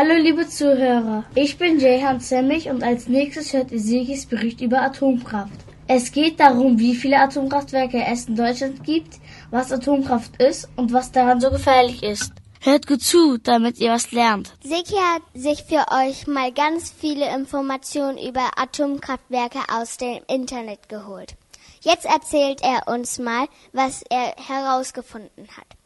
Hallo liebe Zuhörer, ich bin Jehan Semmich und als nächstes hört ihr Sigis Bericht über Atomkraft. Es geht darum, wie viele Atomkraftwerke es in Deutschland gibt, was Atomkraft ist und was daran so gefährlich ist. Hört gut zu, damit ihr was lernt. Siki hat sich für euch mal ganz viele Informationen über Atomkraftwerke aus dem Internet geholt. Jetzt erzählt er uns mal, was er herausgefunden hat.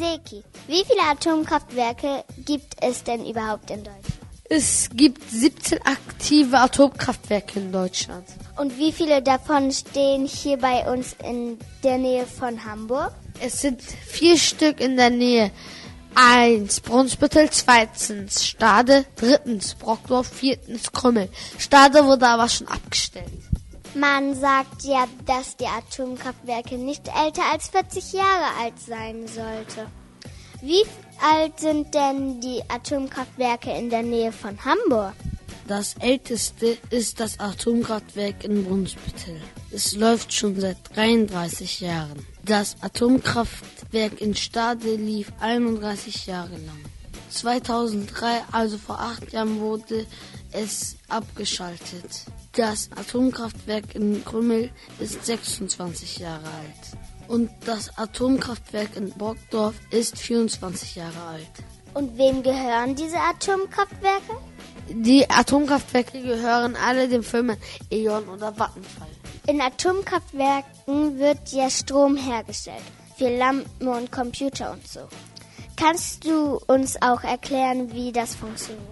Seki, wie viele Atomkraftwerke gibt es denn überhaupt in Deutschland? Es gibt 17 aktive Atomkraftwerke in Deutschland. Und wie viele davon stehen hier bei uns in der Nähe von Hamburg? Es sind vier Stück in der Nähe. Eins Brunsbüttel, zweitens Stade, drittens Brockdorf, viertens Krümmel. Stade wurde aber schon abgestellt. Man sagt ja, dass die Atomkraftwerke nicht älter als 40 Jahre alt sein sollte. Wie alt sind denn die Atomkraftwerke in der Nähe von Hamburg? Das älteste ist das Atomkraftwerk in Brunsbüttel. Es läuft schon seit 33 Jahren. Das Atomkraftwerk in Stade lief 31 Jahre lang. 2003, also vor acht Jahren, wurde es abgeschaltet. Das Atomkraftwerk in Krümmel ist 26 Jahre alt. Und das Atomkraftwerk in Brockdorf ist 24 Jahre alt. Und wem gehören diese Atomkraftwerke? Die Atomkraftwerke gehören alle den Firmen E.ON oder Vattenfall. In Atomkraftwerken wird ja Strom hergestellt. Für Lampen und Computer und so. Kannst du uns auch erklären, wie das funktioniert?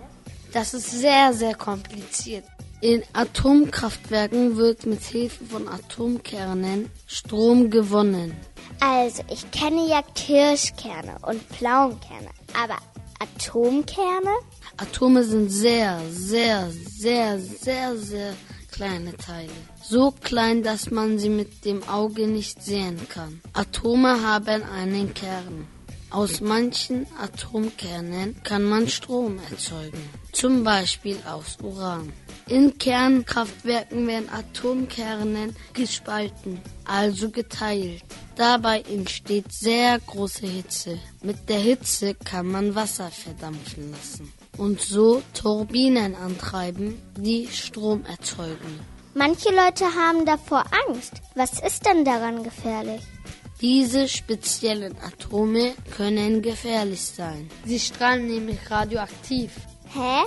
Das ist sehr, sehr kompliziert. In Atomkraftwerken wird mit Hilfe von Atomkernen Strom gewonnen. Also, ich kenne ja Kirschkerne und Pflaumenkerne, aber Atomkerne? Atome sind sehr, sehr, sehr, sehr, sehr kleine Teile. So klein, dass man sie mit dem Auge nicht sehen kann. Atome haben einen Kern. Aus manchen Atomkernen kann man Strom erzeugen, zum Beispiel aus Uran. In Kernkraftwerken werden Atomkerne gespalten, also geteilt. Dabei entsteht sehr große Hitze. Mit der Hitze kann man Wasser verdampfen lassen und so Turbinen antreiben, die Strom erzeugen. Manche Leute haben davor Angst. Was ist denn daran gefährlich? Diese speziellen Atome können gefährlich sein. Sie strahlen nämlich radioaktiv. Hä?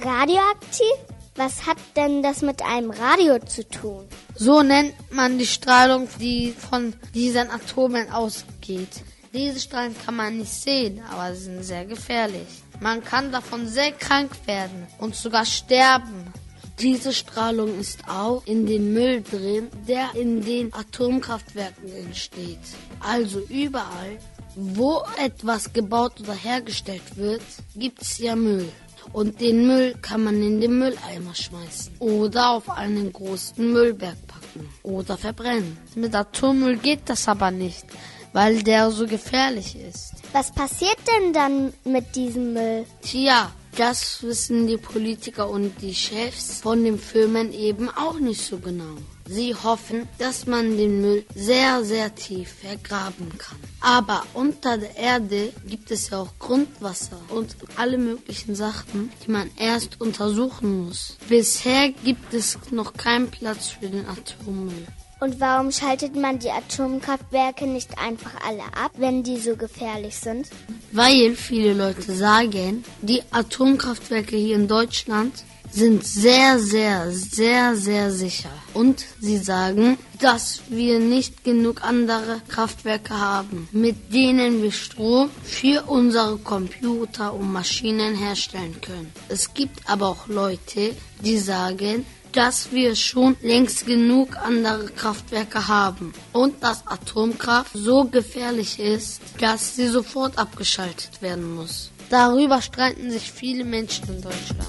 Radioaktiv? Was hat denn das mit einem Radio zu tun? So nennt man die Strahlung, die von diesen Atomen ausgeht. Diese Strahlen kann man nicht sehen, aber sie sind sehr gefährlich. Man kann davon sehr krank werden und sogar sterben. Diese Strahlung ist auch in dem Müll drin, der in den Atomkraftwerken entsteht. Also überall, wo etwas gebaut oder hergestellt wird, gibt es ja Müll. Und den Müll kann man in den Mülleimer schmeißen oder auf einen großen Müllberg packen oder verbrennen. Mit Atommüll geht das aber nicht, weil der so gefährlich ist. Was passiert denn dann mit diesem Müll? Tja, das wissen die Politiker und die Chefs von den Firmen eben auch nicht so genau. Sie hoffen, dass man den Müll sehr, sehr tief vergraben kann. Aber unter der Erde gibt es ja auch Grundwasser und alle möglichen Sachen, die man erst untersuchen muss. Bisher gibt es noch keinen Platz für den Atommüll. Und warum schaltet man die Atomkraftwerke nicht einfach alle ab, wenn die so gefährlich sind? Weil viele Leute sagen, die Atomkraftwerke hier in Deutschland sind sehr, sehr, sehr, sehr sicher. Und sie sagen, dass wir nicht genug andere Kraftwerke haben, mit denen wir Strom für unsere Computer und Maschinen herstellen können. Es gibt aber auch Leute, die sagen, dass wir schon längst genug andere Kraftwerke haben und dass Atomkraft so gefährlich ist, dass sie sofort abgeschaltet werden muss. Darüber streiten sich viele Menschen in Deutschland.